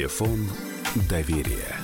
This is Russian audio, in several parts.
Телефон доверия.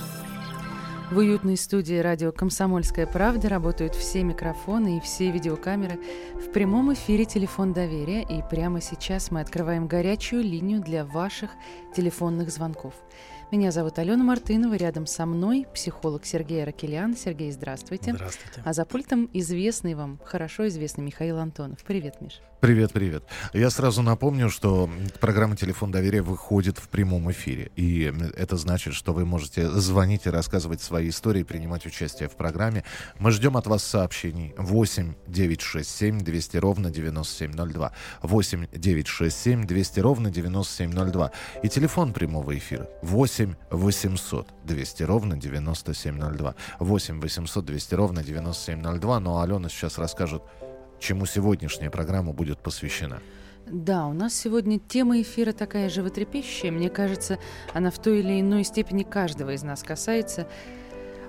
В уютной студии радио «Комсомольская правда» работают все микрофоны и все видеокамеры. В прямом эфире «Телефон доверия» и прямо сейчас мы открываем горячую линию для ваших телефонных звонков – меня зовут Алена Мартынова, рядом со мной психолог Сергей Ракелян. Сергей, здравствуйте. Здравствуйте. А за пультом известный вам, хорошо известный Михаил Антонов. Привет, Миш. Привет, привет. Я сразу напомню, что программа «Телефон доверия» выходит в прямом эфире. И это значит, что вы можете звонить и рассказывать свои истории, принимать участие в программе. Мы ждем от вас сообщений. 8 967 200 ровно 9702. 8 967 200 ровно 9702. И телефон прямого эфира 8 8 800 200 ровно 9702. 8 800 200 ровно 9702. Но Алена сейчас расскажет, чему сегодняшняя программа будет посвящена. Да, у нас сегодня тема эфира такая животрепещущая. Мне кажется, она в той или иной степени каждого из нас касается.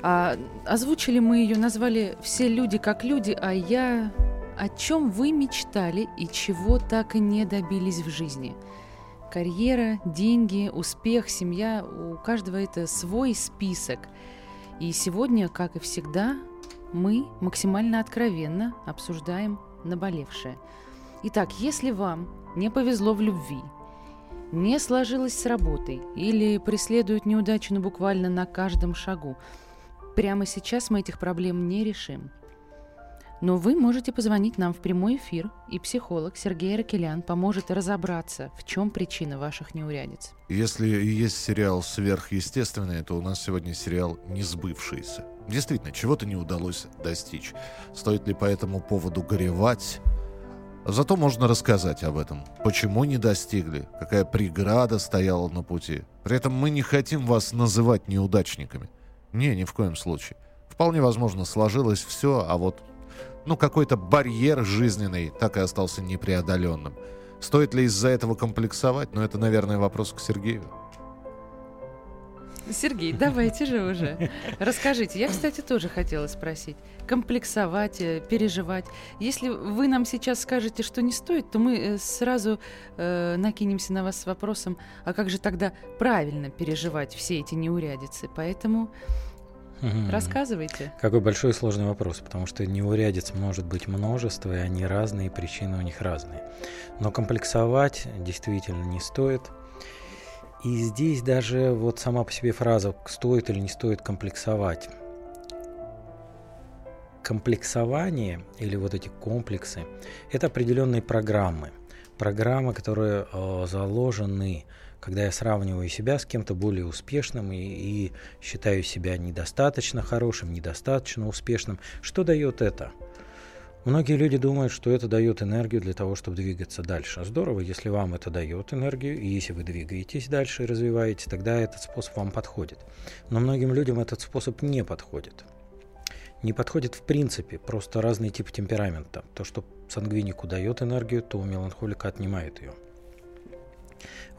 А, озвучили мы ее, назвали «Все люди как люди», а я... О чем вы мечтали и чего так и не добились в жизни – Карьера, деньги, успех, семья, у каждого это свой список. И сегодня, как и всегда, мы максимально откровенно обсуждаем наболевшее. Итак, если вам не повезло в любви, не сложилось с работой или преследует неудачу буквально на каждом шагу, прямо сейчас мы этих проблем не решим – но вы можете позвонить нам в прямой эфир, и психолог Сергей Ракелян поможет разобраться, в чем причина ваших неурядиц. Если есть сериал «Сверхъестественное», то у нас сегодня сериал «Несбывшийся». Действительно, чего-то не удалось достичь. Стоит ли по этому поводу горевать? Зато можно рассказать об этом. Почему не достигли? Какая преграда стояла на пути? При этом мы не хотим вас называть неудачниками. Не, ни в коем случае. Вполне возможно, сложилось все, а вот ну, какой-то барьер жизненный так и остался непреодоленным. Стоит ли из-за этого комплексовать? Ну, это, наверное, вопрос к Сергею. Сергей, давайте же уже. Расскажите. Я, кстати, тоже хотела спросить. Комплексовать, э, переживать. Если вы нам сейчас скажете, что не стоит, то мы э, сразу э, накинемся на вас с вопросом, а как же тогда правильно переживать все эти неурядицы? Поэтому Угу. Рассказывайте. Какой большой и сложный вопрос, потому что неурядиц может быть множество, и они разные, причины у них разные. Но комплексовать действительно не стоит. И здесь даже вот сама по себе фраза «стоит или не стоит комплексовать». Комплексование или вот эти комплексы – это определенные программы. Программы, которые э, заложены когда я сравниваю себя с кем-то более успешным и, и считаю себя недостаточно хорошим, недостаточно успешным, что дает это? Многие люди думают, что это дает энергию для того, чтобы двигаться дальше. Здорово, если вам это дает энергию, и если вы двигаетесь дальше и развиваетесь, тогда этот способ вам подходит. Но многим людям этот способ не подходит. Не подходит в принципе, просто разный тип темперамента. То, что сангвинику дает энергию, то у меланхолика отнимает ее.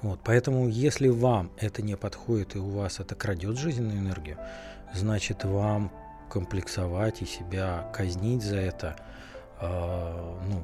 Вот, поэтому, если вам это не подходит и у вас это крадет жизненную энергию, значит вам комплексовать и себя казнить за это, э, ну,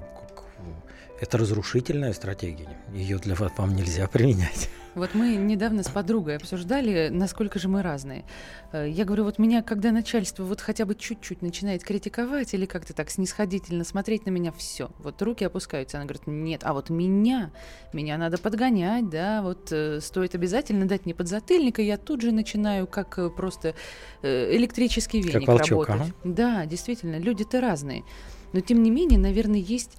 это разрушительная стратегия. Ее для вас вам нельзя применять. Вот мы недавно с подругой обсуждали, насколько же мы разные. Э, я говорю, вот меня, когда начальство вот хотя бы чуть-чуть начинает критиковать или как-то так снисходительно смотреть на меня, все, вот руки опускаются. Она говорит, нет, а вот меня, меня надо подгонять, да, вот э, стоит обязательно дать мне подзатыльник, и я тут же начинаю как э, просто э, электрический веник как волчок, работать. Ага. Да, действительно, люди-то разные. Но тем не менее, наверное, есть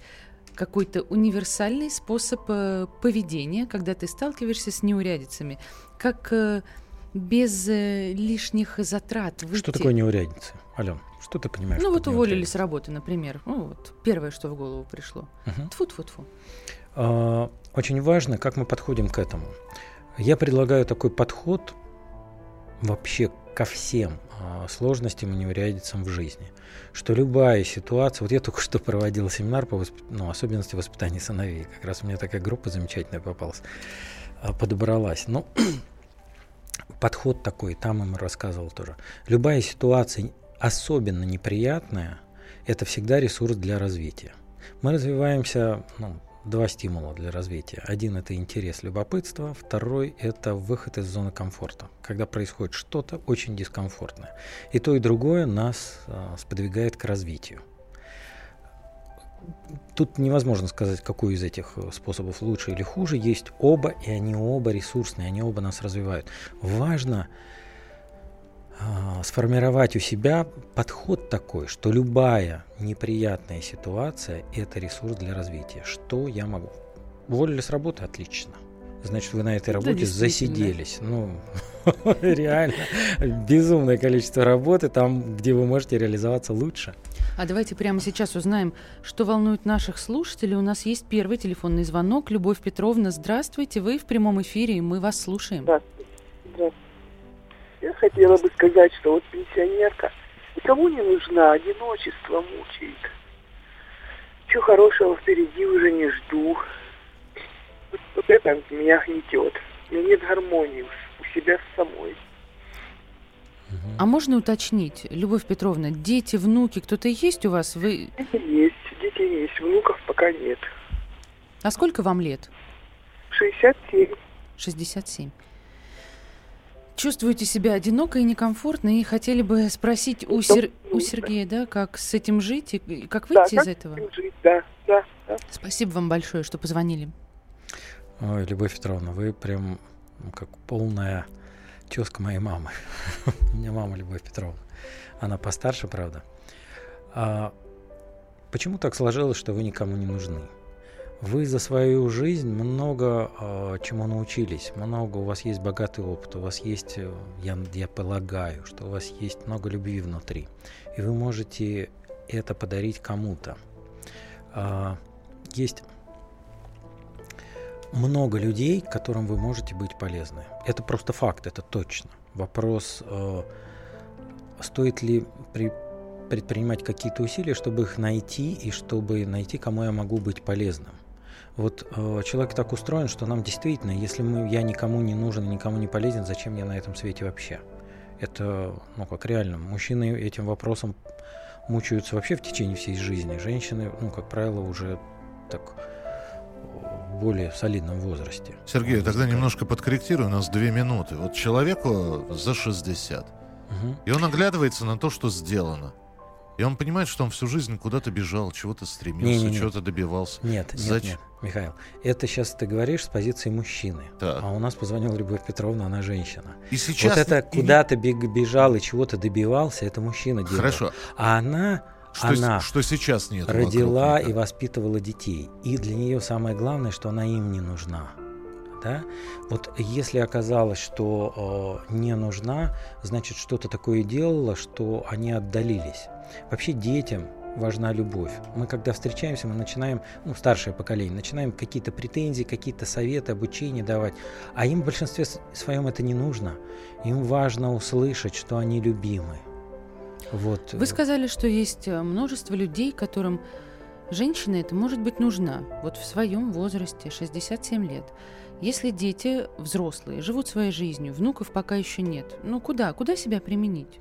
какой-то универсальный способ э, поведения, когда ты сталкиваешься с неурядицами, как э, без э, лишних затрат выйти. Что такое неурядицы, Ален? Что ты понимаешь? Ну вот уволили с работы, например. Ну вот первое, что в голову пришло. Угу. Тфу-тфу-тфу. А, очень важно, как мы подходим к этому. Я предлагаю такой подход вообще ко всем сложностям и неурядицам в жизни. Что любая ситуация, вот я только что проводил семинар по восп... ну, особенности воспитания сыновей, как раз у меня такая группа замечательная попалась, а, подобралась. Но ну, подход такой, там им рассказывал тоже. Любая ситуация, особенно неприятная, это всегда ресурс для развития. Мы развиваемся ну, два стимула для развития. Один это интерес, любопытство, второй это выход из зоны комфорта, когда происходит что-то очень дискомфортное. И то, и другое нас а, сподвигает к развитию. Тут невозможно сказать, какой из этих э, способов лучше или хуже. Есть оба, и они оба ресурсные, они оба нас развивают. Важно сформировать у себя подход такой, что любая неприятная ситуация – это ресурс для развития. Что я могу? Уволили с работы – отлично. Значит, вы на этой работе да, засиделись. Ну, реально, безумное количество работы там, где вы можете реализоваться лучше. А давайте прямо сейчас узнаем, что волнует наших слушателей. У нас есть первый телефонный звонок. Любовь Петровна, здравствуйте. Вы в прямом эфире, и мы вас слушаем. Здравствуйте. Здравствуйте. Я хотела бы сказать, что вот пенсионерка никому не нужна, одиночество мучает. Чего хорошего впереди уже не жду. Вот, вот это меня гнетет. У меня нет гармонии у себя с самой. А можно уточнить, Любовь Петровна, дети, внуки, кто-то есть у вас? Вы... Дети есть, дети есть, внуков пока нет. А сколько вам лет? 67. 67. Чувствуете себя одиноко и некомфортно, и хотели бы спросить у, Сер... у Сергея, да, как с этим жить и как выйти да, из этого? Жить, да, да, да. Спасибо вам большое, что позвонили. Ой, Любовь Петровна, вы прям как полная тезка моей мамы. У меня мама Любовь Петровна. Она постарше, правда. А почему так сложилось, что вы никому не нужны? Вы за свою жизнь много э, чему научились, много у вас есть богатый опыт, у вас есть, э, я, я полагаю, что у вас есть много любви внутри, и вы можете это подарить кому-то. Э, есть много людей, которым вы можете быть полезны. Это просто факт, это точно. Вопрос, э, стоит ли при предпринимать какие-то усилия, чтобы их найти и чтобы найти, кому я могу быть полезным. Вот э, человек так устроен, что нам действительно, если мы, я никому не нужен никому не полезен, зачем я на этом свете вообще? Это, ну как реально, мужчины этим вопросом мучаются вообще в течение всей жизни. Женщины, ну, как правило, уже так в более солидном возрасте. Сергей, тогда немножко подкорректирую, у нас две минуты. Вот человеку за 60, угу. и он оглядывается на то, что сделано. И он понимает, что он всю жизнь куда-то бежал, чего-то стремился, не, не, чего-то добивался. Нет, нет, нет, Михаил, это сейчас ты говоришь с позиции мужчины. Так. А у нас позвонила Любовь Петровна, она женщина. И сейчас... Вот это и... куда-то бежал и чего-то добивался, это мужчина делал. Хорошо. А она... Что, она что сейчас нет. Родила и воспитывала детей. И для нее самое главное, что она им не нужна. Да? Вот если оказалось, что э, не нужна, значит что-то такое делала, что они отдалились. Вообще детям важна любовь. Мы когда встречаемся, мы начинаем, ну, старшее поколение, начинаем какие-то претензии, какие-то советы, обучение давать. А им в большинстве своем это не нужно. Им важно услышать, что они любимы. Вот. Вы сказали, что есть э, множество людей, которым женщина это может быть нужна. Вот в своем возрасте, 67 лет. Если дети взрослые, живут своей жизнью, внуков пока еще нет, ну куда? Куда себя применить?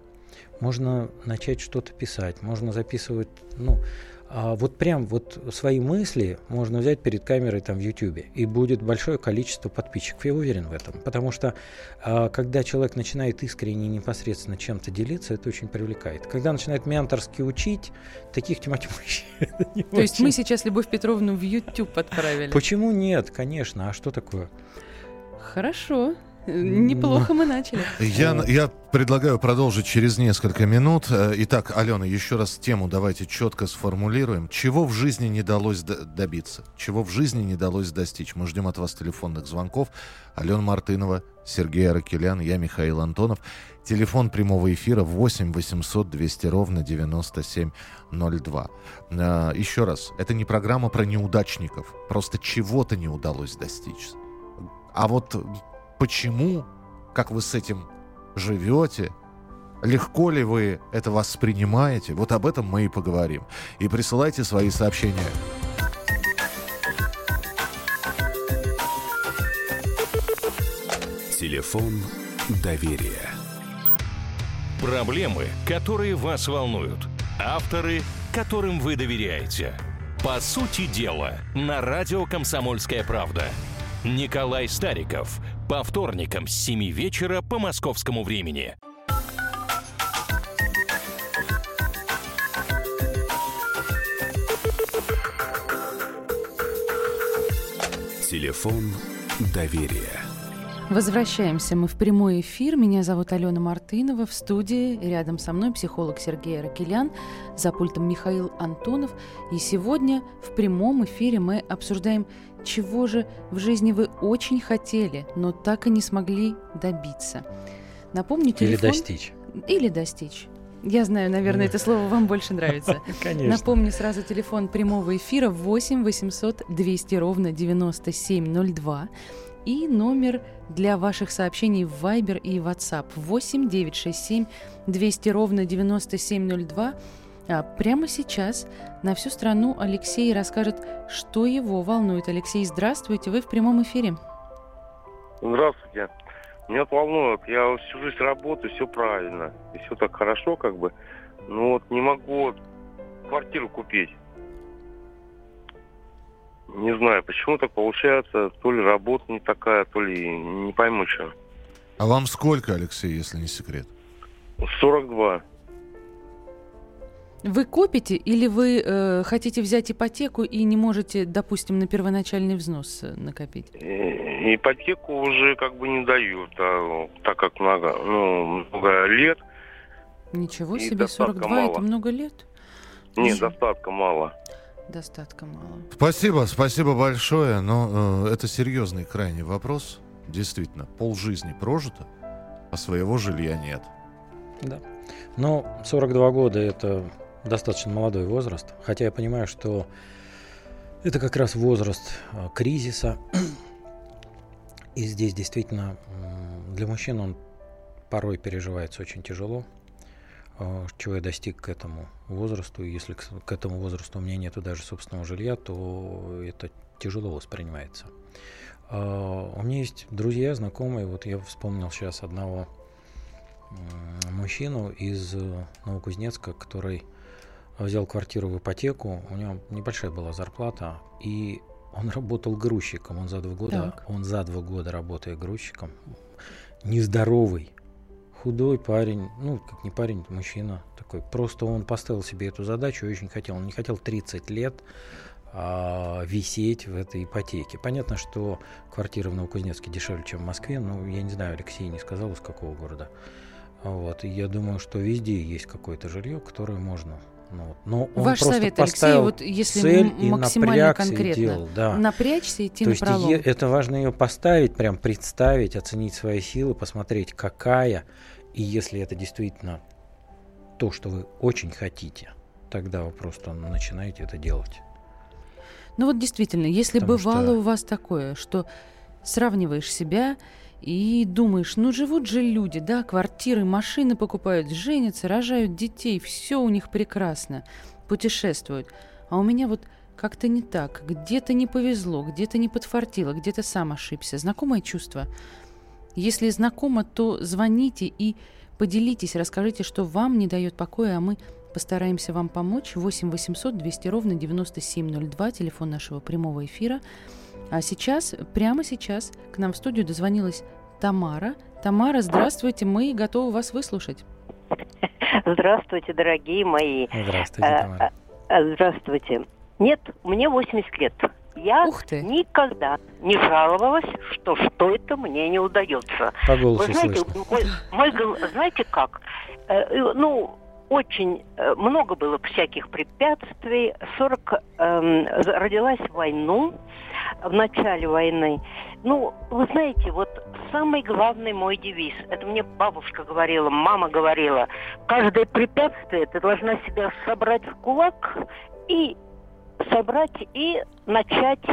Можно начать что-то писать, можно записывать, ну, а вот прям вот свои мысли можно взять перед камерой там в YouTube, и будет большое количество подписчиков, я уверен в этом. Потому что а, когда человек начинает искренне непосредственно чем-то делиться, это очень привлекает. Когда начинает менторски учить, таких тематик То есть мы сейчас Любовь Петровну в YouTube отправили? Почему нет, конечно, а что такое? Хорошо. Неплохо мы начали. Я, я предлагаю продолжить через несколько минут. Э, итак, Алена, еще раз тему давайте четко сформулируем. Чего в жизни не удалось добиться? Чего в жизни не удалось достичь? Мы ждем от вас телефонных звонков. Алена Мартынова, Сергей Аракелян, я Михаил Антонов. Телефон прямого эфира 8 800 200 ровно 9702. Э, еще раз, это не программа про неудачников. Просто чего-то не удалось достичь. А вот почему, как вы с этим живете, легко ли вы это воспринимаете, вот об этом мы и поговорим. И присылайте свои сообщения. Телефон доверия. Проблемы, которые вас волнуют. Авторы, которым вы доверяете. По сути дела, на радио «Комсомольская правда». Николай Стариков. По вторникам с 7 вечера по московскому времени. Телефон доверия. Возвращаемся мы в прямой эфир. Меня зовут Алена Мартынова. В студии рядом со мной психолог Сергей Ракелян, за пультом Михаил Антонов. И сегодня в прямом эфире мы обсуждаем, чего же в жизни вы очень хотели, но так и не смогли добиться. Напомню, телефон... Или достичь. Или достичь. Я знаю, наверное, это слово вам больше нравится. Конечно. Напомню сразу телефон прямого эфира 8 800 200 ровно 9702 и номер для ваших сообщений в Viber и WhatsApp 8 967 200 ровно 9702. А прямо сейчас на всю страну Алексей расскажет, что его волнует. Алексей, здравствуйте, вы в прямом эфире. Здравствуйте. Меня волнует, я всю жизнь работаю, все правильно, и все так хорошо, как бы, но вот не могу квартиру купить. Не знаю, почему так получается, то ли работа не такая, то ли не пойму, что. А вам сколько, Алексей, если не секрет? 42. Вы копите или вы э, хотите взять ипотеку и не можете, допустим, на первоначальный взнос э, накопить? И- ипотеку уже как бы не дают, а, так как много, ну, много лет, Ничего себе, достатка 42 это мало. много лет? нет, Мгм. достатка мало. Достатка мало. Спасибо, спасибо большое. Но э, это серьезный крайний вопрос. Действительно, полжизни прожито, а своего жилья нет. Да. Но 42 года это достаточно молодой возраст. Хотя я понимаю, что это как раз возраст э, кризиса. И здесь действительно для мужчин он порой переживается очень тяжело. Э, Чего я достиг к этому возрасту. И если к к этому возрасту у меня нету даже собственного жилья, то это тяжело воспринимается. Э, У меня есть друзья, знакомые. Вот я вспомнил сейчас одного мужчину из э, Новокузнецка, который взял квартиру в ипотеку. У него небольшая была зарплата, и он работал грузчиком. Он за два года, Так. он за два года работая грузчиком, нездоровый, худой парень, ну как не парень, мужчина такой. Просто он поставил себе эту задачу и очень хотел. Он не хотел 30 лет а, висеть в этой ипотеке. Понятно, что квартира в Новокузнецке дешевле, чем в Москве. Ну, я не знаю, Алексей не сказал, из какого города. Вот. И я думаю, что везде есть какое-то жилье, которое можно. Ну, вот. Но он Ваш просто совет, Алексей, вот если цель и максимально напрягся и конкретно. делал, да. Напрячься и идти То на есть пролом. е- это важно ее поставить, прям представить, оценить свои силы, посмотреть, какая. И если это действительно то, что вы очень хотите, тогда вы просто начинаете это делать. Ну вот действительно, если Потому бывало что- у вас такое, что сравниваешь себя и думаешь, ну живут же люди, да, квартиры, машины покупают, женятся, рожают детей, все у них прекрасно, путешествуют. А у меня вот как-то не так, где-то не повезло, где-то не подфартило, где-то сам ошибся. Знакомое чувство? Если знакомо, то звоните и поделитесь, расскажите, что вам не дает покоя, а мы постараемся вам помочь. 8 800 200 ровно 9702, телефон нашего прямого эфира. А сейчас, прямо сейчас, к нам в студию дозвонилась Тамара. Тамара, здравствуйте, мы готовы вас выслушать. Здравствуйте, дорогие мои. Здравствуйте, Э, Тамара. э, Здравствуйте. Нет, мне 80 лет. Я Ух ты. никогда не жаловалась, что что-то мне не удается. По голосу Вы знаете, слышно. мой, мой знаете как? Э, ну, очень э, много было всяких препятствий. 40 эм, родилась войну, в начале войны. Ну, вы знаете, вот самый главный мой девиз, это мне бабушка говорила, мама говорила, каждое препятствие ты должна себя собрать в кулак и собрать и начать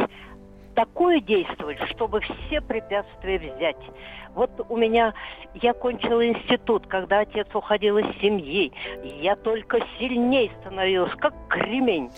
такое действовать, чтобы все препятствия взять. Вот у меня, я кончила институт, когда отец уходил из семьи, я только сильней становилась, как кремень.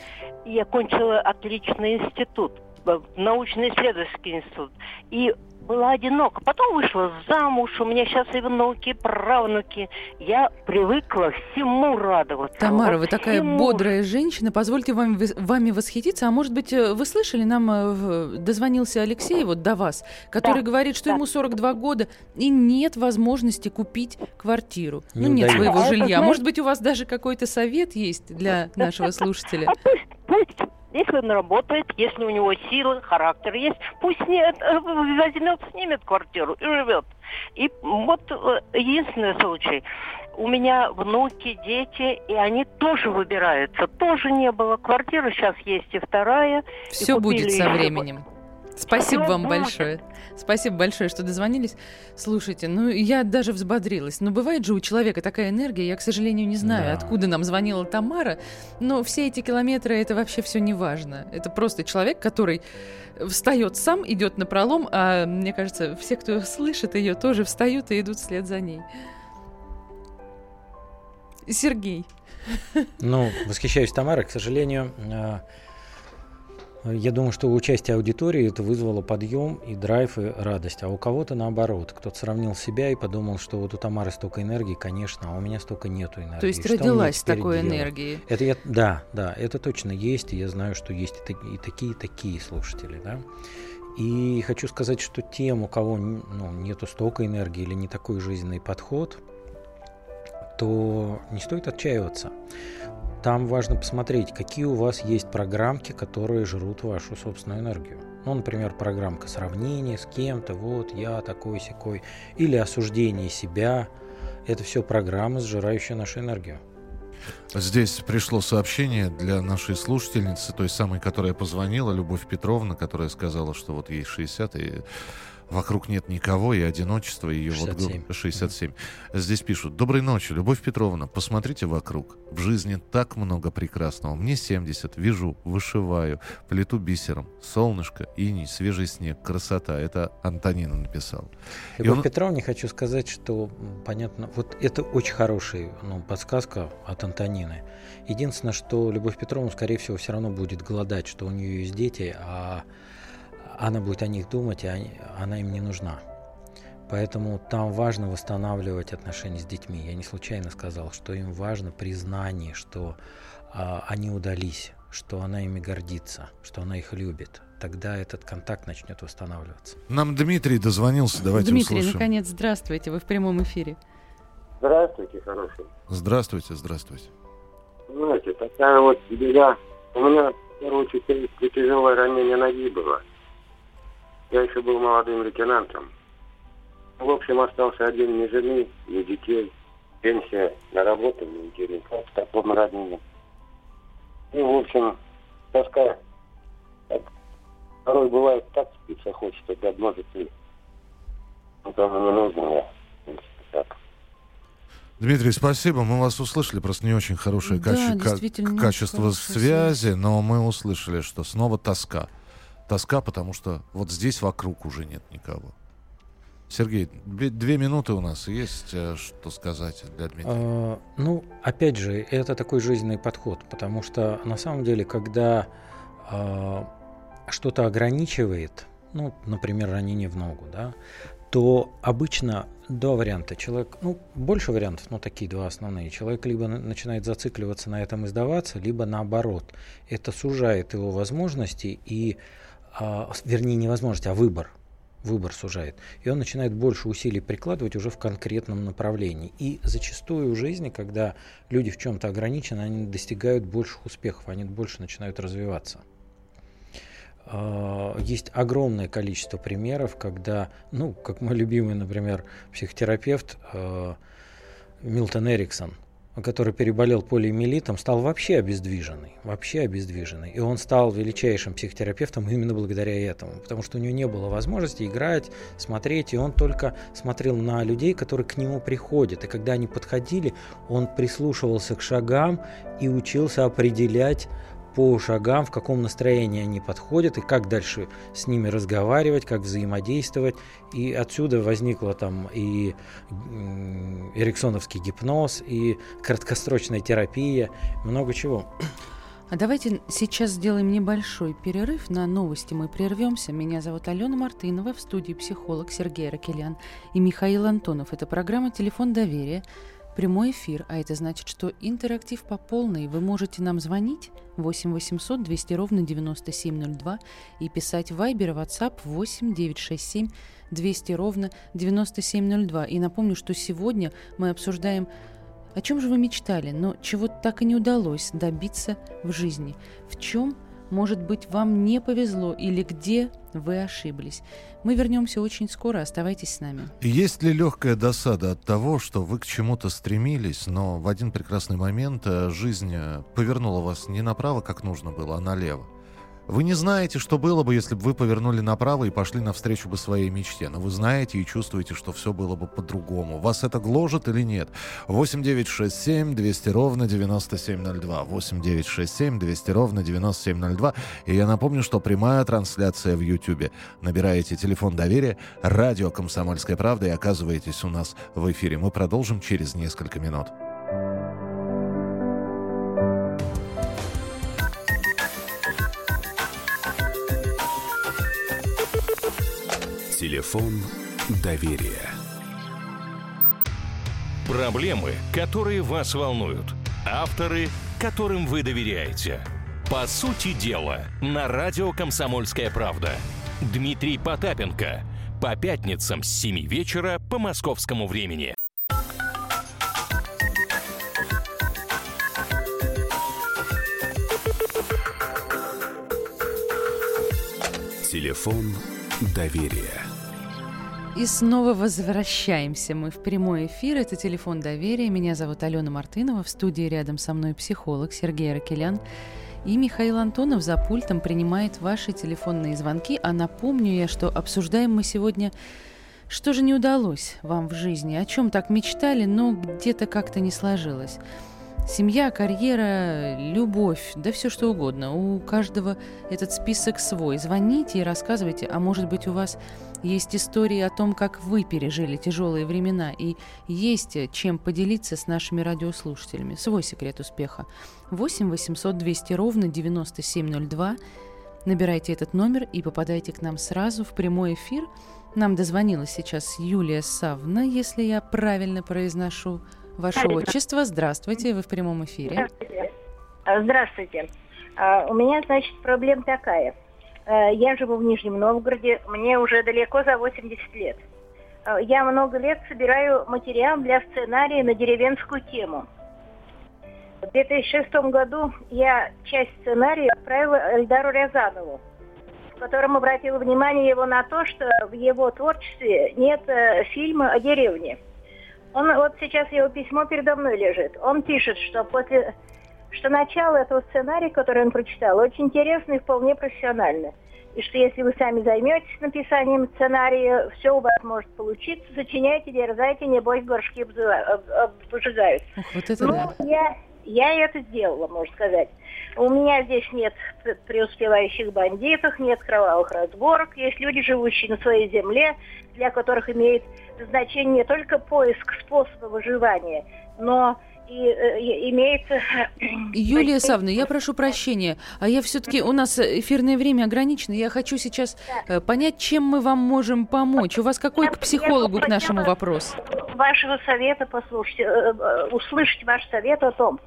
Я кончила отличный институт. в научно-исследовательский институт. И была одинока. Потом вышла замуж, у меня сейчас и внуки, и правнуки. Я привыкла всему радоваться. Тамара, вот вы такая всему. бодрая женщина. Позвольте вам, вами восхититься. А может быть, э, вы слышали, нам э, дозвонился Алексей вот до вас, который Да, говорит, что да. ему 42 года и нет возможности купить квартиру. Не ну, нет удается. своего А это жилья. Может быть, у вас даже какой-то совет есть для нашего слушателя? А пусть, пусть, если он работает, если у него силы, характер есть, пусть нет, э, возьмет, снимет квартиру и живет. И вот э, единственный случай. У меня внуки, дети, и они тоже выбираются. Тоже не было квартиры, сейчас есть и вторая. Все купили будет со временем. Спасибо вам будет. большое. Спасибо большое, что дозвонились. Слушайте, ну я даже взбодрилась. Но бывает же у человека такая энергия, я, к сожалению, не знаю, Да. откуда нам звонила Тамара, но все эти километры это вообще все не важно. Это просто человек, который встает сам, идет на пролом, а мне кажется, все, кто слышит ее, тоже встают и идут вслед за ней. Сергей. Ну, восхищаюсь Тамарой, к сожалению. Я думаю, что участие аудитории это вызвало подъем и драйв, и радость. А у кого-то наоборот. Кто-то сравнил себя и подумал, что вот у Тамары столько энергии, конечно, а у меня столько нету энергии. То есть Что родилась такой делать? энергией. Это я, да, да, это точно есть, и я знаю, что есть и, таки- и такие, и такие слушатели, да. И хочу сказать, что тем, у кого ну, нету столько энергии или не такой жизненный подход, то не стоит отчаиваться. Там важно посмотреть, какие у вас есть программки, которые жрут вашу собственную энергию. Ну, например, программка сравнения с кем-то, вот я такой секой, или осуждение себя. Это все программы, сжирающие нашу энергию. Здесь пришло сообщение для нашей слушательницы, той самой, которая позвонила, Любовь Петровна, которая сказала, что вот ей 60, и вокруг нет никого, и одиночество, и ее вот 67. гру- 67. Здесь пишут, доброй ночи, Любовь Петровна, посмотрите вокруг, в жизни так много прекрасного. Мне 70, вяжу, вышиваю, плету бисером, солнышко, иней, свежий снег, красота. Это Антонина написала. Любовь он- Петровне хочу сказать, что понятно, вот это очень хорошая ну, подсказка от Антонины. Единственное, что Любовь Петровна, скорее всего, все равно будет голодать, что у нее есть дети, а она будет о них думать, и они- она им не нужна. Поэтому там важно восстанавливать отношения с детьми. Я не случайно сказал, что им важно признание, что а, они удались, что она ими гордится, что она их любит. Тогда этот контакт начнет восстанавливаться. Нам Дмитрий дозвонился, давайте Дмитрий, услышим. наконец, здравствуйте, вы в прямом эфире. Здравствуйте, хороший. Здравствуйте, здравствуйте. Знаете, такая вот беда. У меня, короче, тяжелое ранение ноги было. Я еще был молодым лейтенантом. В общем, остался один ни жены, ни детей. Пенсия на работу, ни денег. Вот в таком ранении. И, в общем, тоска. Так, порой бывает так спиться хочется, да, может и никому не нужно я. Так. Дмитрий, спасибо. Мы вас услышали. Просто не очень хорошее Да, каче- не качество связи, но мы услышали, что снова тоска. Тоска, потому что вот здесь вокруг уже нет никого. Сергей, две, минуты у нас есть, э, что сказать для Дмитрия. А, Ну, опять же, это такой жизненный подход, потому что на самом деле, когда а, что-то ограничивает, ну, например, ранение в ногу, да, то обычно два варианта. Человек, ну, больше вариантов, но такие два основные. Человек либо на- начинает зацикливаться на этом и сдаваться, либо наоборот. Это сужает его возможности и, а, вернее, не возможности, а выбор выбор сужает. И он начинает больше усилий прикладывать уже в конкретном направлении. И зачастую в жизни, когда люди в чем-то ограничены, они достигают больших успехов, они больше начинают развиваться. А, Есть огромное количество примеров, когда, ну, как мой любимый, например, психотерапевт э, Милтон Эриксон, который переболел полиэмилитом, стал вообще обездвиженный, вообще обездвиженный. И он стал величайшим психотерапевтом именно благодаря этому, потому что у него не было возможности играть, смотреть, и он только смотрел на людей, которые к нему приходят. И когда они подходили, он прислушивался к шагам и учился определять по шагам, в каком настроении они подходят и как дальше с ними разговаривать, как взаимодействовать. И отсюда возникла там и эриксоновский гипноз, и краткосрочная терапия, много чего. А давайте сейчас сделаем небольшой перерыв. На новости мы прервемся. Меня зовут Алена Мартынова, в студии психолог Сергей Ракелян и Михаил Антонов. Это программа «Телефон доверия». Прямой эфир, а это значит, что интерактив по полной. Вы можете нам звонить 8 800 200 ровно 9702 и писать в Viber WhatsApp 8 967 200 ровно 9702. И напомню, что сегодня мы обсуждаем о чем же вы мечтали, но чего так и не удалось добиться в жизни? В чем, может быть, вам не повезло или где вы ошиблись? Мы вернемся очень скоро, оставайтесь с нами. Есть ли легкая досада от того, что вы к чему-то стремились, но в один прекрасный момент э, жизнь э, повернула вас не направо, как нужно было, а налево? Вы не знаете, что было бы, если бы вы повернули направо и пошли навстречу бы своей мечте. Но вы знаете и чувствуете, что все было бы по-другому. Вас это гложет или нет? 8967 200 ровно 9702. 8967 200 ровно 9702. И я напомню, что прямая трансляция в YouTube. Набираете телефон доверия, радио «Комсомольская правда» и оказываетесь у нас в эфире. Мы продолжим через несколько минут. Телефон доверия. Проблемы, которые вас волнуют. Авторы, которым вы доверяете. По сути дела, на радио «Комсомольская правда». Дмитрий Потапенко. По пятницам с 7 вечера по московскому времени. Телефон доверия. И снова возвращаемся мы в прямой эфир. Это телефон доверия. Меня зовут Алена Мартынова. В студии рядом со мной психолог Сергей Ракелян. И Михаил Антонов за пультом принимает ваши телефонные звонки. А напомню я, что обсуждаем мы сегодня, что же не удалось вам в жизни, о чем так мечтали, но где-то как-то не сложилось. Семья, карьера, любовь, да все что угодно. У каждого этот список свой. Звоните и рассказывайте, а может быть у вас есть истории о том, как вы пережили тяжелые времена, и есть чем поделиться с нашими радиослушателями. Свой секрет успеха. 8 800 200 ровно 9702. Набирайте этот номер и попадайте к нам сразу в прямой эфир. Нам дозвонилась сейчас Юлия Савна, если я правильно произношу ваше отчество. Здравствуйте, вы в прямом эфире. Здравствуйте. А. А, у меня, значит, проблема такая. А, я живу в Нижнем Новгороде, мне уже далеко за 80 лет. Я много лет собираю материал для сценария на деревенскую тему. В 2006 году я часть сценария отправила Эльдару Рязанову, в котором обратила внимание его на то, что в его творчестве нет э, фильма о деревне. Он вот сейчас его письмо передо мной лежит. Он пишет, что после что начало этого сценария, который он прочитал, очень интересно и вполне профессионально. И что если вы сами займетесь написанием сценария, все у вас может получиться. Сочиняйте, дерзайте, небось горшки обжигают. Вот это ну, да. я, я это сделала, можно сказать. У меня здесь нет преуспевающих бандитов, нет кровавых разборок. Есть люди, живущие на своей земле, для которых имеет значение не только поиск способа выживания, но и, и имеется... Юлия Савна, я прошу прощения, а я все-таки, у нас эфирное время ограничено, я хочу сейчас да. Э, понять, чем мы вам можем помочь. У вас какой к психологу к нашему вопрос? Вашего совета послушать, э, э, услышать ваш совет о том,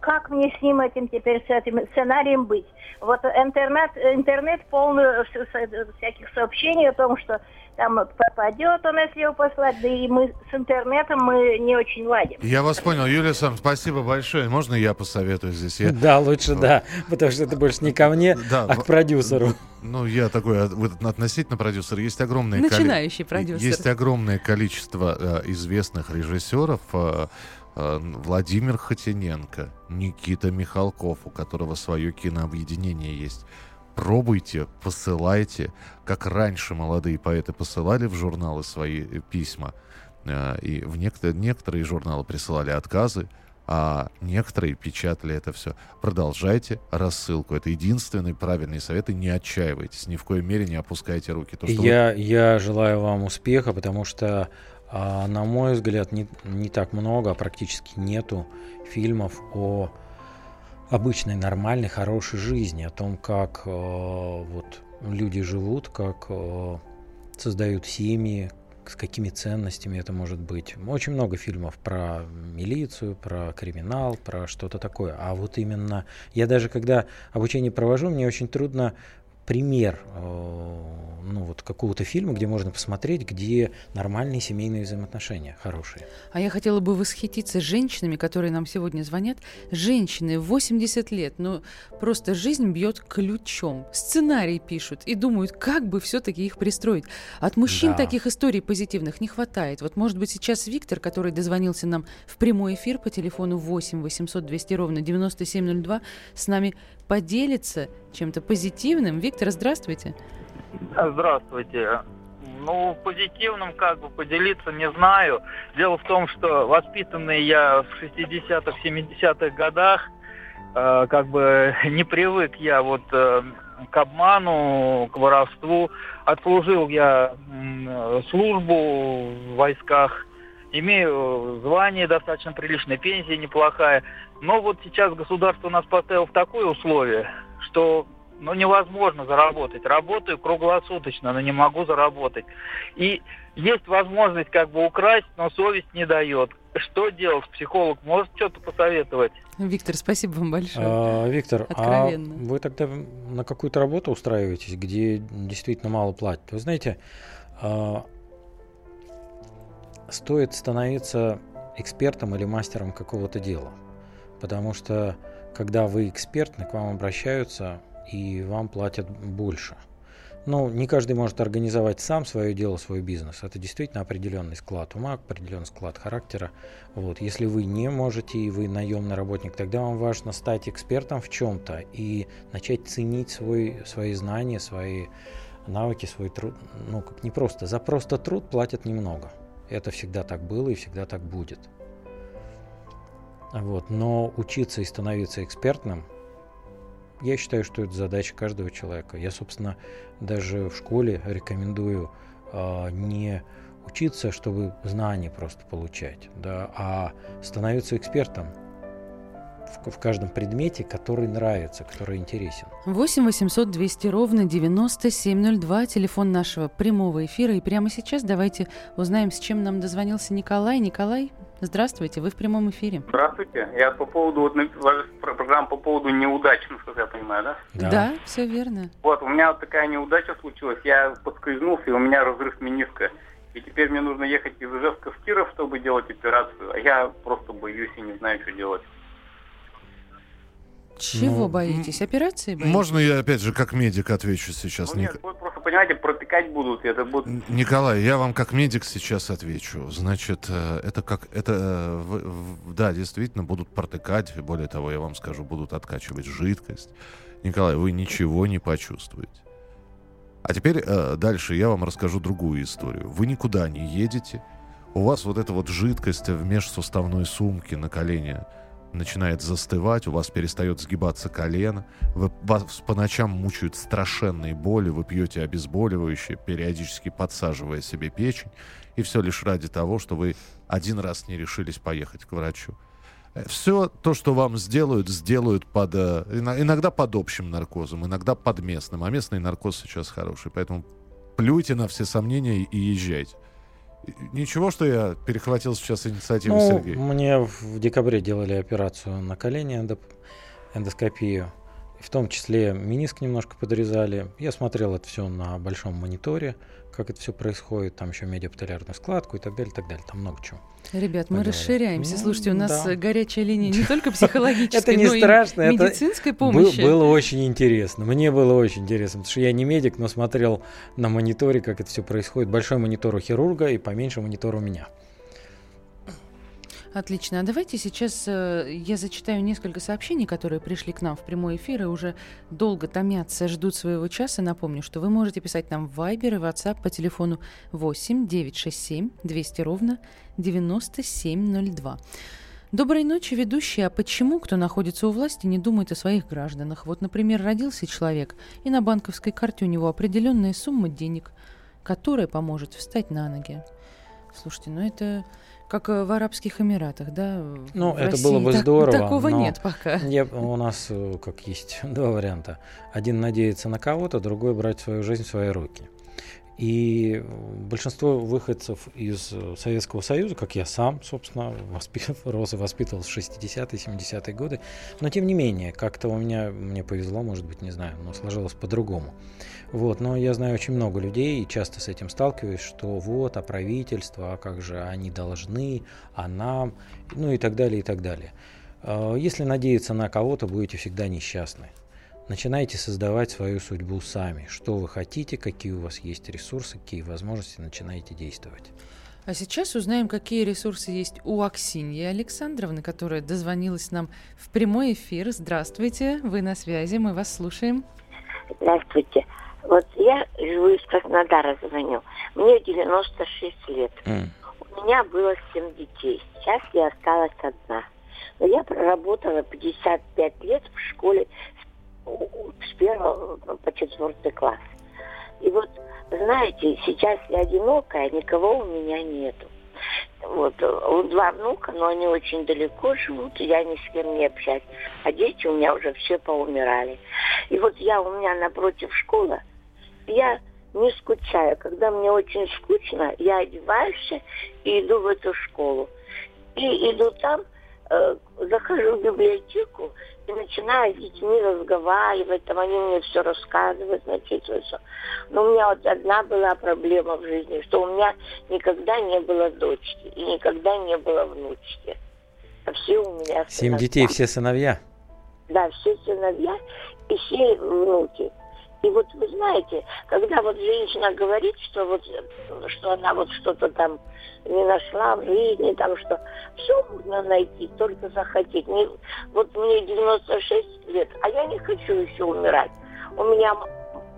как мне с ним этим теперь, с этим сценарием быть? Вот интернет, интернет полный всяких сообщений о том, что там попадет он, если его послать, да и мы с интернетом мы не очень ладим. Я вас понял, Юлия Сам, спасибо большое. Можно я посоветую здесь? Я... Да, лучше да, потому что это больше не ко мне, да, а к продюсеру. Ну, я такой относительно продюсер. Есть огромное Начинающий коли... продюсер. Есть огромное количество э, известных режиссеров, э, э, Владимир Хотиненко, Никита Михалков, у которого свое кинообъединение есть пробуйте, посылайте, как раньше молодые поэты посылали в журналы свои э, письма, э, и в некоторые, некоторые журналы присылали отказы, а некоторые печатали это все. Продолжайте рассылку. Это единственный правильный совет. И не отчаивайтесь. Ни в коей мере не опускайте руки. То, я, вы... я желаю вам успеха, потому что, а, на мой взгляд, не, не так много, а практически нету фильмов о обычной, нормальной, хорошей жизни, о том, как э, вот люди живут, как э, создают семьи, с какими ценностями это может быть. Очень много фильмов про милицию, про криминал, про что-то такое. А вот именно я даже когда обучение провожу, мне очень трудно пример э, ну, вот какого-то фильма, где можно посмотреть, где нормальные семейные взаимоотношения, хорошие. А я хотела бы восхититься женщинами, которые нам сегодня звонят. Женщины 80 лет, но просто жизнь бьет ключом. Сценарий пишут и думают, как бы все-таки их пристроить. От мужчин да. таких историй позитивных не хватает. Вот, может быть, сейчас Виктор, который дозвонился нам в прямой эфир по телефону 8 800 200 ровно 9702, с нами поделится чем-то позитивным. Виктор, здравствуйте. Здравствуйте. Ну, позитивным как бы поделиться не знаю. Дело в том, что воспитанный я в 60-х, 70-х годах, э, как бы не привык я вот э, к обману, к воровству. Отслужил я э, службу в войсках, имею звание достаточно приличное, пенсия неплохая. Но вот сейчас государство нас поставило в такое условие, что ну, невозможно заработать. Работаю круглосуточно, но не могу заработать. И есть возможность как бы украсть, но совесть не дает. Что делать? Психолог может что-то посоветовать? Виктор, спасибо вам большое. А, Виктор, а вы тогда на какую-то работу устраиваетесь, где действительно мало платят? Вы знаете, а, стоит становиться экспертом или мастером какого-то дела. Потому что когда вы экспертны, к вам обращаются и вам платят больше. Ну, не каждый может организовать сам свое дело, свой бизнес. Это действительно определенный склад ума, определенный склад характера. Вот. Если вы не можете и вы наемный работник, тогда вам важно стать экспертом в чем-то и начать ценить свой, свои знания, свои навыки, свой труд. Ну, как не просто. За просто труд платят немного. Это всегда так было и всегда так будет. Вот. Но учиться и становиться экспертным, я считаю, что это задача каждого человека. Я, собственно, даже в школе рекомендую э, не учиться, чтобы знания просто получать, да, а становиться экспертом в, в каждом предмете, который нравится, который интересен. 8 800 200 ровно 9702, телефон нашего прямого эфира. И прямо сейчас давайте узнаем, с чем нам дозвонился Николай. Николай, Здравствуйте, вы в прямом эфире. Здравствуйте. Я по поводу, вот, программа по поводу неудач, насколько я понимаю, да? Да, да все верно. Вот, у меня вот такая неудача случилась. Я подскользнулся, и у меня разрыв мениска. И теперь мне нужно ехать из Ижевска в Киров, чтобы делать операцию. А я просто боюсь и не знаю, что делать. Чего ну, боитесь? Операции боитесь? Можно я опять же как медик отвечу сейчас? Ну, нет, вот просто, понимаете, протыкать будут, это будут... Николай, я вам как медик сейчас отвечу. Значит, э, это как... Это, э, да, действительно, будут протыкать, более того, я вам скажу, будут откачивать жидкость. Николай, вы ничего не почувствуете. А теперь э, дальше я вам расскажу другую историю. Вы никуда не едете, у вас вот эта вот жидкость в межсуставной сумке на колене начинает застывать, у вас перестает сгибаться колено, вы, вас по ночам мучают страшенные боли, вы пьете обезболивающее, периодически подсаживая себе печень, и все лишь ради того, что вы один раз не решились поехать к врачу. Э, все то, что вам сделают, сделают под, э, иногда под общим наркозом, иногда под местным, а местный наркоз сейчас хороший, поэтому плюйте на все сомнения и езжайте. Ничего, что я перехватил сейчас инициативу ну, Сергея? Мне в декабре делали операцию на колени, эндоскопию. В том числе миниск немножко подрезали. Я смотрел это все на большом мониторе как это все происходит, там еще медиапапиллярную складку и так далее, и так далее. Там много чего. Ребят, мы расширяемся. Ну, Слушайте, у нас да. горячая линия не только психологическая, но и медицинской помощи. Было очень интересно. Мне было очень интересно, потому что я не медик, но смотрел на мониторе, как это все происходит. Большой монитор у хирурга и поменьше монитор у меня. Отлично. А давайте сейчас э, я зачитаю несколько сообщений, которые пришли к нам в прямой эфир и уже долго томятся, ждут своего часа. Напомню, что вы можете писать нам в Viber и WhatsApp по телефону 8 967 200 ровно 9702. Доброй ночи, ведущие. А почему кто находится у власти не думает о своих гражданах? Вот, например, родился человек, и на банковской карте у него определенная сумма денег, которая поможет встать на ноги. Слушайте, ну это как э, в Арабских Эмиратах, да? Ну, в это России было бы так- здорово. Такого но нет пока. я- у нас э, как есть два варианта. Один надеяться на кого-то, другой брать свою жизнь в свои руки. И большинство выходцев из э, Советского Союза, как я сам, собственно, воспи- рос и воспитывался в 60-е, 70-е годы, но тем не менее, как-то у меня, мне повезло, может быть, не знаю, но сложилось по-другому. Вот, но я знаю очень много людей и часто с этим сталкиваюсь, что вот, а правительство, а как же они должны, а нам, ну и так далее, и так далее. Э, Если надеяться на кого-то, будете всегда несчастны. Начинайте создавать свою судьбу сами. Что вы хотите, какие у вас есть ресурсы, какие возможности, начинайте действовать. А сейчас узнаем, какие ресурсы есть у Аксиньи Александровны, которая дозвонилась нам в прямой эфир. Здравствуйте, вы на связи, мы вас слушаем. Здравствуйте. Вот я живу из Краснодара, звоню. Мне 96 лет. У меня было 7 детей. Сейчас я осталась одна. Но я проработала 55 лет в школе с- первого по четвертый класс. И вот, знаете, сейчас я одинокая, никого у меня нету. Вот, э, два внука, но они очень далеко живут, и я ни с кем не общаюсь. А дети у меня уже все поумирали. И вот я у меня напротив школы, я не скучаю. Когда мне очень скучно, я одеваюсь и иду в эту школу. И иду там, э, захожу в библиотеку и начинаю с детьми разговаривать, там они мне все рассказывают, начитывают всё. Но у меня вот одна была проблема в жизни, что у меня никогда не было дочки и никогда не было внучки. А все у меня Семь сыновья. детей, все сыновья. Да, все сыновья и все внуки. И вот вы знаете, когда вот женщина говорит, что вот что она вот что-то там не нашла в жизни, там что все можно найти, только захотеть. Не- вот мне 96 лет, а я не хочу еще умирать. У меня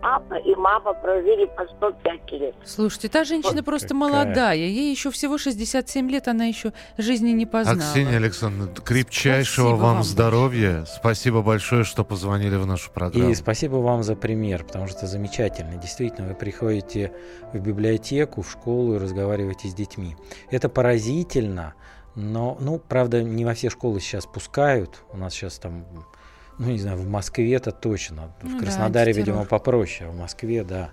папа и мама прожили по 105 лет. Слушайте, та женщина Вот просто какая. молодая, ей еще всего 67 лет, она еще жизни не познала. Аксинья Александровна, крепчайшего Спасибо вам вам здоровья. Спасибо большое, что позвонили в нашу программу. И спасибо вам за пример, потому что замечательно. Действительно, вы приходите в библиотеку, в школу и разговариваете с детьми. Это поразительно, но, ну, правда, не во все школы сейчас пускают. У нас сейчас там, ну, не знаю, в Москве-то точно. Ну в да, Краснодаре, антитеррор. видимо, попроще, а в Москве, да.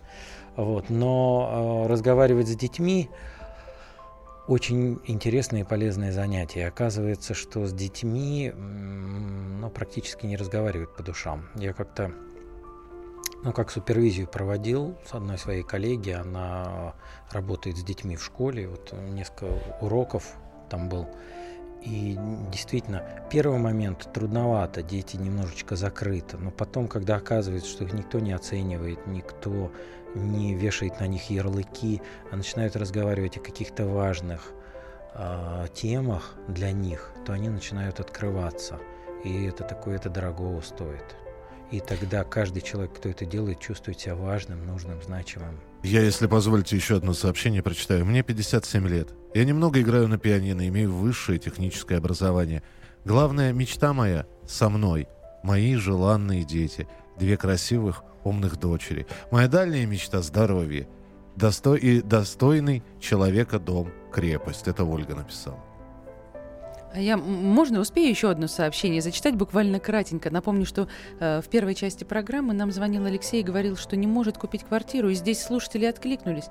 Вот. Но э, разговаривать с детьми очень интересное и полезное занятие. Оказывается, что с детьми ну, практически не разговаривают по душам. Я как-то ну, как супервизию проводил с одной своей коллеги. Она работает с детьми в школе. Вот несколько уроков там был. И действительно, первый момент трудновато, дети немножечко закрыты, но потом, когда оказывается, что их никто не оценивает, никто не вешает на них ярлыки, а начинают разговаривать о каких-то важных а, темах для них, то они начинают открываться. И это такое, это дорогого стоит. И тогда каждый человек, кто это делает, чувствует себя важным, нужным, значимым. Я, если позволите, еще одно сообщение прочитаю. Мне 57 лет. Я немного играю на пианино, имею высшее техническое образование. Главная мечта моя — со мной. Мои желанные дети. Две красивых, умных дочери. Моя дальняя мечта — здоровье. Досто... И достойный человека дом, крепость. Это Ольга написала. А я, можно, успею еще одно сообщение зачитать буквально кратенько. Напомню, что э, в первой части программы нам звонил Алексей и говорил, что не может купить квартиру, и здесь слушатели откликнулись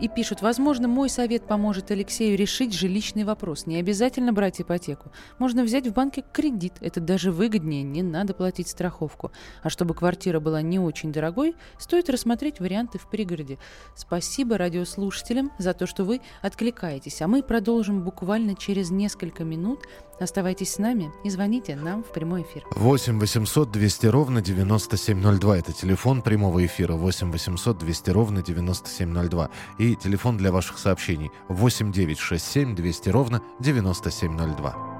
и пишут, возможно, мой совет поможет Алексею решить жилищный вопрос. Не обязательно брать ипотеку. Можно взять в банке кредит, это даже выгоднее, не надо платить страховку. А чтобы квартира была не очень дорогой, стоит рассмотреть варианты в пригороде. Спасибо радиослушателям за то, что вы откликаетесь, а мы продолжим буквально через несколько минут. Оставайтесь с нами и звоните нам в прямой эфир. 8 800 200 ровно 9702. Это телефон прямого эфира. 8 800 200 ровно 9702. И телефон для ваших сообщений. 8 967 200 ровно 9702.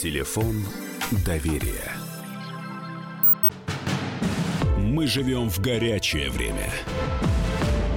Телефон доверия. Мы живем в горячее время.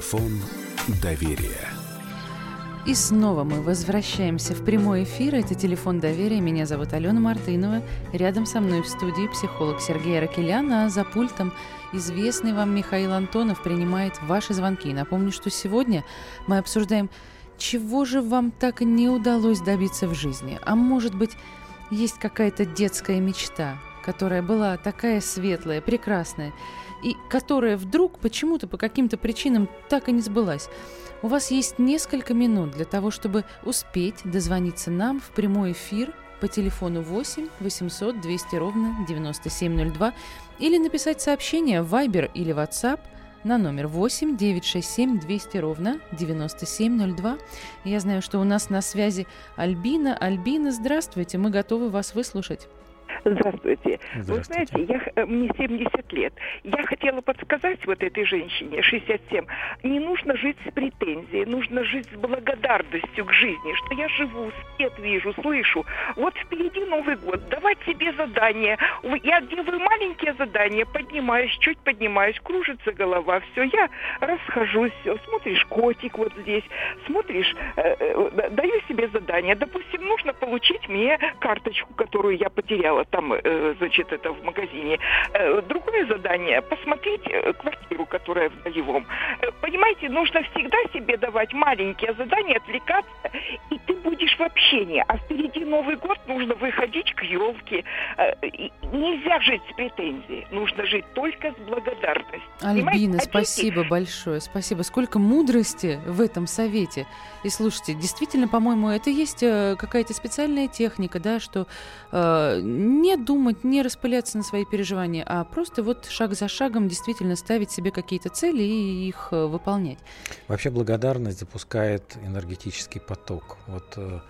Телефон доверия. И снова мы возвращаемся в прямой эфир. Это телефон доверия. Меня зовут Алена Мартынова. Рядом со мной в студии психолог Сергей Ракелян, а за пультом известный вам Михаил Антонов принимает ваши звонки. Напомню, что сегодня мы обсуждаем, чего же вам так не удалось добиться в жизни. А может быть, есть какая-то детская мечта, которая была такая светлая, прекрасная, и которая вдруг почему-то по каким-то причинам так и не сбылась. У вас есть несколько минут для того, чтобы успеть дозвониться нам в прямой эфир по телефону 8 800 200 ровно 9702 или написать сообщение в Viber или WhatsApp на номер 8 967 200 ровно 9702. Я знаю, что у нас на связи Альбина. Альбина, здравствуйте, мы готовы вас выслушать. Здравствуйте. Здравствуйте. Вы знаете, я, э, мне 70 лет. Я хотела подсказать вот этой женщине, 67, не нужно жить с претензией, нужно жить с благодарностью к жизни, что я живу, свет вижу, слышу. Вот впереди Новый год, давать себе задание. Я делаю маленькие задания, поднимаюсь, чуть поднимаюсь, кружится голова, все, я расхожусь, все, смотришь, котик вот здесь, смотришь, э, э, даю себе задание. Допустим, нужно получить мне карточку, которую я потеряла там, э, значит, это в магазине. Э, Другое задание – посмотреть э, квартиру, которая в нулевом. Э, Понимаете, нужно всегда себе давать маленькие задания, отвлекаться, и ты будешь в общении. А впереди Новый год, нужно выходить к елке. Нельзя жить с претензией, нужно жить только с благодарностью. Понимаете? Альбина, А дети- спасибо большое, спасибо. Сколько мудрости в этом совете. И слушайте, действительно, по-моему, это есть какая-то специальная техника, да, что э, не думать, не распыляться на свои переживания, а просто вот шаг за шагом действительно ставить себе какие-то цели и их э, выполнять. Вообще благодарность запускает энергетический поток. Вот э,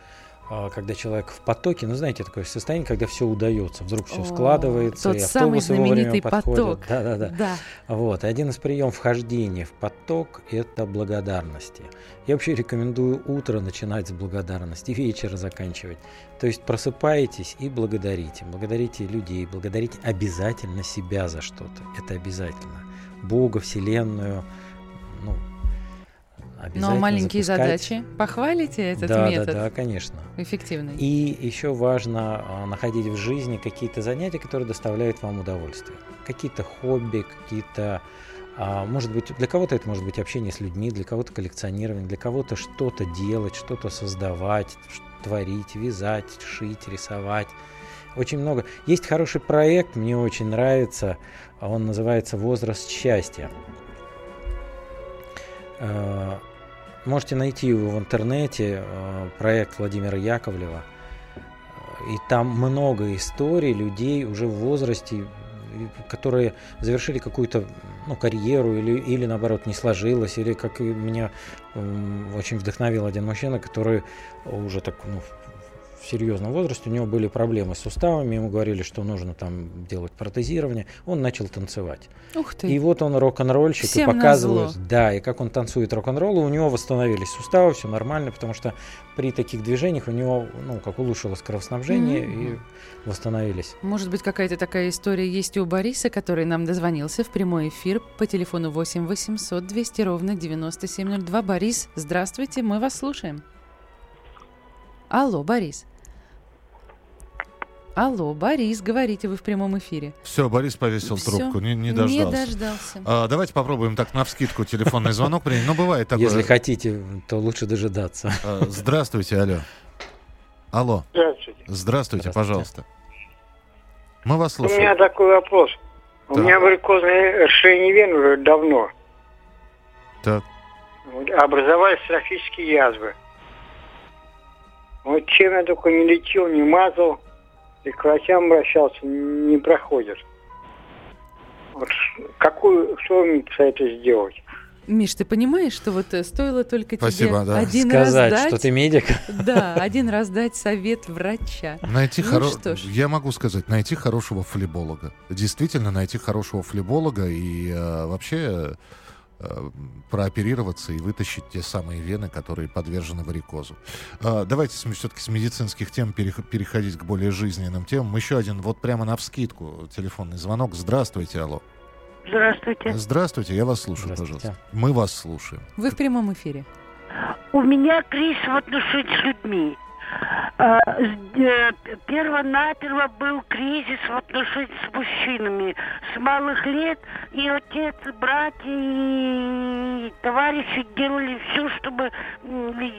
когда человек в потоке, ну знаете, такое состояние, когда все удается, вдруг все О, складывается, тот и самый автобусы вовремя знаменитый подходят. поток. Да, да, да. Да. Вот. Один из приемов вхождения в поток – это благодарности. Я вообще рекомендую утро начинать с благодарности, вечер заканчивать. То есть просыпаетесь и благодарите. Благодарите людей, благодарите обязательно себя за что-то. Это обязательно. Бога, Вселенную, ну, Но обязательно маленькие запускать. задачи. Похвалите этот да, метод? Да, да, конечно. Эффективный. И еще важно а, находить в жизни какие-то занятия, которые доставляют вам удовольствие. Какие-то хобби, какие-то... а, может быть, для кого-то это может быть общение с людьми, для кого-то коллекционирование, для кого-то что-то делать, что-то создавать, творить, вязать, шить, рисовать. Очень много. Есть хороший проект, мне очень нравится. а Он называется «Возраст счастья». Можете найти его в интернете, э, проект Владимира Яковлева. И там много историй людей уже в возрасте, которые завершили какую-то ну, карьеру или, или наоборот не сложилось, или как меня очень вдохновил один мужчина, который уже так ну, в- серьезном возрасте, у него были проблемы с суставами, ему говорили, что нужно там делать протезирование, он начал танцевать. Ух ты. И вот он рок-н-ролльщик Всем и показывает, назло. да, и как он танцует рок-н-ролл, у него восстановились суставы, все нормально, потому что при таких движениях у него, ну, как улучшилось кровоснабжение Мгм. и восстановились. Может быть, какая-то такая история есть и у Бориса, который нам дозвонился в прямой эфир по телефону 8 800 200 ровно 9702. Борис, здравствуйте, мы вас слушаем. Алло, Борис. Алло, Борис, говорите, вы в прямом эфире. Все, Борис повесил Всё, трубку, не, не не дождался. дождался. А, давайте попробуем так на вскидку телефонный звонок принять. Ну, бывает такое. Если хотите, то лучше дожидаться. А, Здравствуйте, алло. Алло. Здравствуйте. Здравствуйте, пожалуйста. Мы вас У меня слушаем. такой вопрос. У Так. меня варикозное расширение вен уже давно. Так. Образовались трофические язвы. Вот чем я только не лечил, не мазал, и к врачам обращался, не проходит. Вот какую, что мне посоветуете сделать? Миш, ты понимаешь, что вот э, стоило только Спасибо, тебе да. один Сказать, раз дать... что ты медик. Да, один раз дать совет врача. Найти Ну хоро- что ж. Я могу сказать, найти хорошего флеболога. Действительно, найти хорошего флеболога и э, вообще э, прооперироваться и вытащить те самые вены, которые подвержены варикозу. А, давайте все-таки с медицинских тем перех- переходить к более жизненным темам. Еще один, вот прямо на вскидку телефонный звонок. Здравствуйте, алло. Здравствуйте. Здравствуйте, я вас слушаю, пожалуйста. Мы вас слушаем. Вы в прямом эфире. У меня кризис в отношениях с людьми. А, э, Первонаперво был кризис в отношениях с мужчинами. С малых лет и отец, и братья, и товарищи делали все, чтобы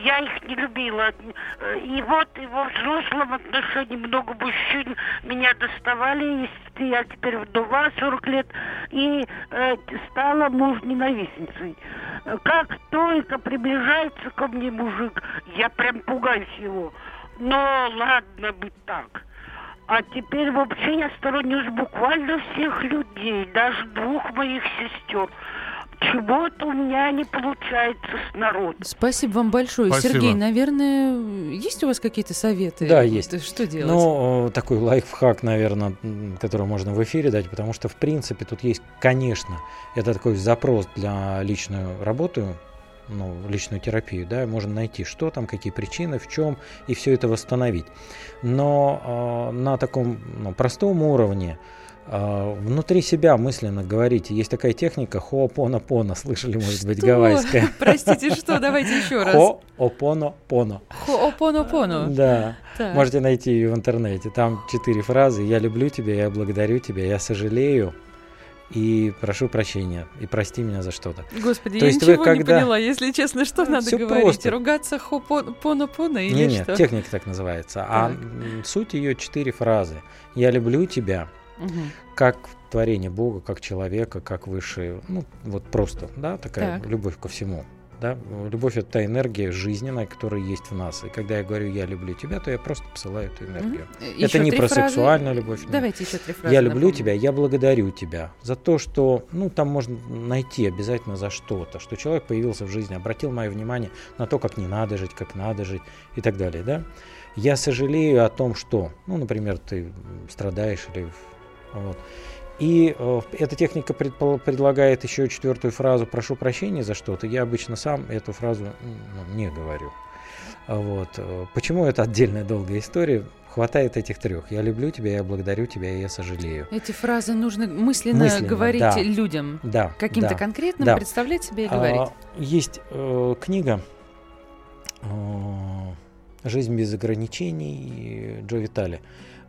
я их не любила. И вот и во взрослом отношении много мужчин меня доставали. И я теперь вдова 40 лет и э, стала муж ненавистницей. Э, Как только приближается ко мне мужик, я прям пугаюсь его. Но ладно бы так. А теперь вообще я сторонюсь буквально всех людей, даже двух моих сестер. Чего-то у меня не получается с народом. Спасибо вам большое. Спасибо. Сергей, наверное, есть у вас какие-то советы? Да, есть. Что делать? Ну, э, такой лайфхак, наверное, который можно в эфире дать, потому что, в принципе, тут есть, конечно, это такой запрос для личную работу, ну, личную терапию, да, можно найти, что там, какие причины, в чем, и все это восстановить. Но э, на таком ну, простом уровне э, внутри себя мысленно говорите. Есть такая техника хоопона-пона, слышали, может быть, Что? гавайская. Простите, что? Давайте еще раз. Хоопона-пона. Хоопоно-поно. Да. Так. Можете найти ее в интернете. Там четыре фразы. Я люблю тебя, я благодарю тебя, я сожалею и прошу прощения. И прости меня за что-то. Господи, То я есть вы ничего не когда- поняла, если честно, что надо всё говорить? просто. Ругаться хопоно-поно или Не, нет, что? техника так называется. А Так. м, суть ее четыре фразы. Я люблю тебя, Мгм. как творение Бога, как человека, как высшее, ну вот просто, да, такая Так. любовь ко всему. Да? Любовь это та энергия жизненная, которая есть в нас. И когда я говорю я люблю тебя, то я просто посылаю эту энергию. Мгм. Это Еще не про фразы. сексуальную любовь. нет. Давайте еще три фразы Я люблю напомню. тебя, я благодарю тебя за то, что, ну, там можно найти обязательно за что-то, что человек появился в жизни, обратил мое внимание на то, как не надо жить, как надо жить и так далее, да. Я сожалею о том, что, ну, например, ты страдаешь или вот. И э, эта техника предпол- предлагает еще четвертую фразу «прошу прощения за что-то». Я обычно сам эту фразу ну, не говорю. А Вот. э, Почему это отдельная долгая история? Хватает этих трех. Я люблю тебя, я благодарю тебя, и я сожалею. Эти фразы нужно мысленно, Мысленно, говорить да. людям. Да, Каким-то да, конкретным, да. представлять себе и А, говорить. есть э, книга э, «Жизнь без ограничений» Джо Витали,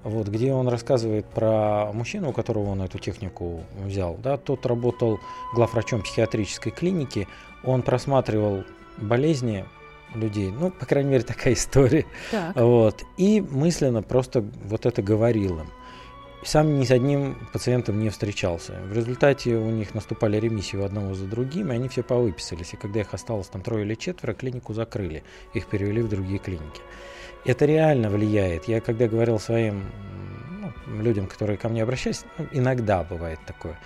вот, где он рассказывает про мужчину, у которого он эту технику взял. Да, тот работал главврачом психиатрической клиники, он просматривал болезни людей, ну, по крайней мере, такая история. Так. Вот, и мысленно просто вот это говорил им. Сам ни с одним пациентом не встречался. В результате у них наступали ремиссии у одного за другим, и они все повыписались. И когда их осталось там трое или четверо, клинику закрыли. Их перевели в другие клиники. Это реально влияет. Я когда говорил своим ну, людям, которые ко мне обращались, ну, иногда бывает такое,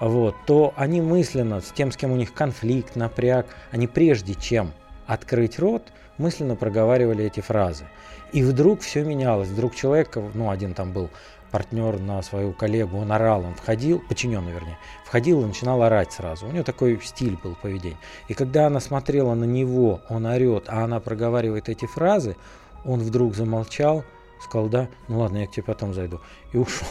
вот, то они мысленно с тем, с кем у них конфликт, напряг, они прежде чем открыть рот, мысленно проговаривали эти фразы. И вдруг все менялось. Вдруг человек, ну, один там был партнер на свою коллегу, он орал, он входил, подчиненный вернее, входил и начинал орать сразу. У него такой стиль был поведения. И когда она смотрела на него, он орет, а она проговаривает эти фразы, он вдруг замолчал, сказал, да, ну ладно, я к тебе потом зайду, и ушел.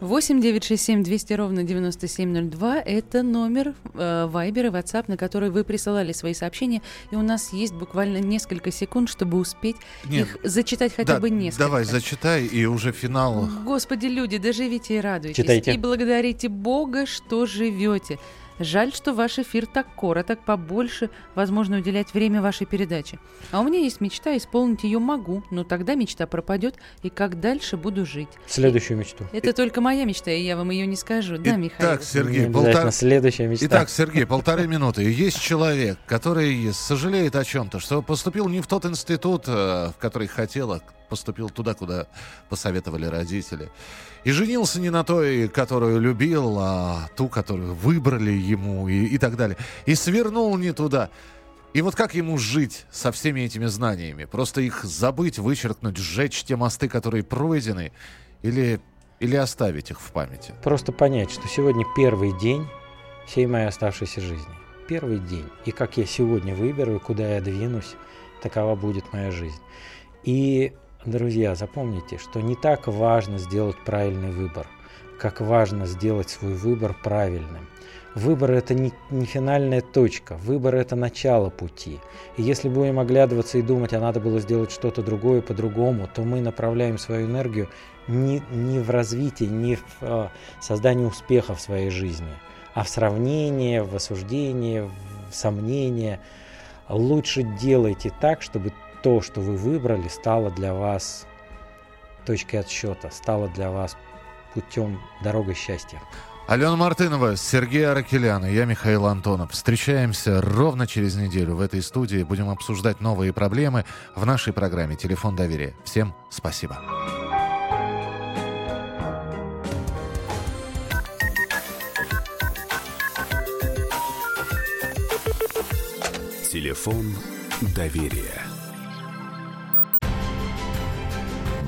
8 967 200 ровно 9702 – это номер э, Viber и WhatsApp, на который вы присылали свои сообщения, и у нас есть буквально несколько секунд, чтобы успеть Нет, их зачитать хотя Да, бы несколько. Давай, зачитай, и уже финал. Господи, люди, доживите и радуйтесь. Читайте. И благодарите Бога, что живете. Жаль, что ваш эфир так короток, побольше возможно уделять время вашей передаче. А у меня есть мечта, исполнить ее могу, но тогда мечта пропадет, и как дальше буду жить. Следующую мечту. Это только моя мечта, и я вам ее не скажу, да, Михаил? Итак, Сергей, полтора... следующая мечта. Итак, Сергей, полторы минуты. Есть человек, который сожалеет о чем-то, что поступил не в тот институт, э, в который хотел, а поступил туда, куда посоветовали родители. И женился не на той, которую любил, а ту, которую выбрали ему и, и так далее. И свернул не туда. И вот как ему жить со всеми этими знаниями? Просто их забыть, вычеркнуть, сжечь те мосты, которые пройдены, или, или оставить их в памяти? Просто понять, что сегодня первый день всей моей оставшейся жизни. Первый день. И как я сегодня выберу, куда я двинусь, такова будет моя жизнь. И, друзья, запомните, что не так важно сделать правильный выбор, как важно сделать свой выбор правильным. Выбор – это не, не финальная точка, выбор – это начало пути. И если будем оглядываться и думать, а надо было сделать что-то другое по-другому, то мы направляем свою энергию не, не в развитие, не в э, создание успеха в своей жизни, а в сравнение, в осуждение, в сомнение. Лучше делайте так, чтобы то, что вы выбрали, стало для вас точкой отсчета, стало для вас путем дорогой счастья. Алена Мартынова, Сергей Аракелян и я, Михаил Антонов. Встречаемся ровно через неделю в этой студии. Будем обсуждать новые проблемы в нашей программе «Телефон доверия». Всем спасибо. Телефон доверия.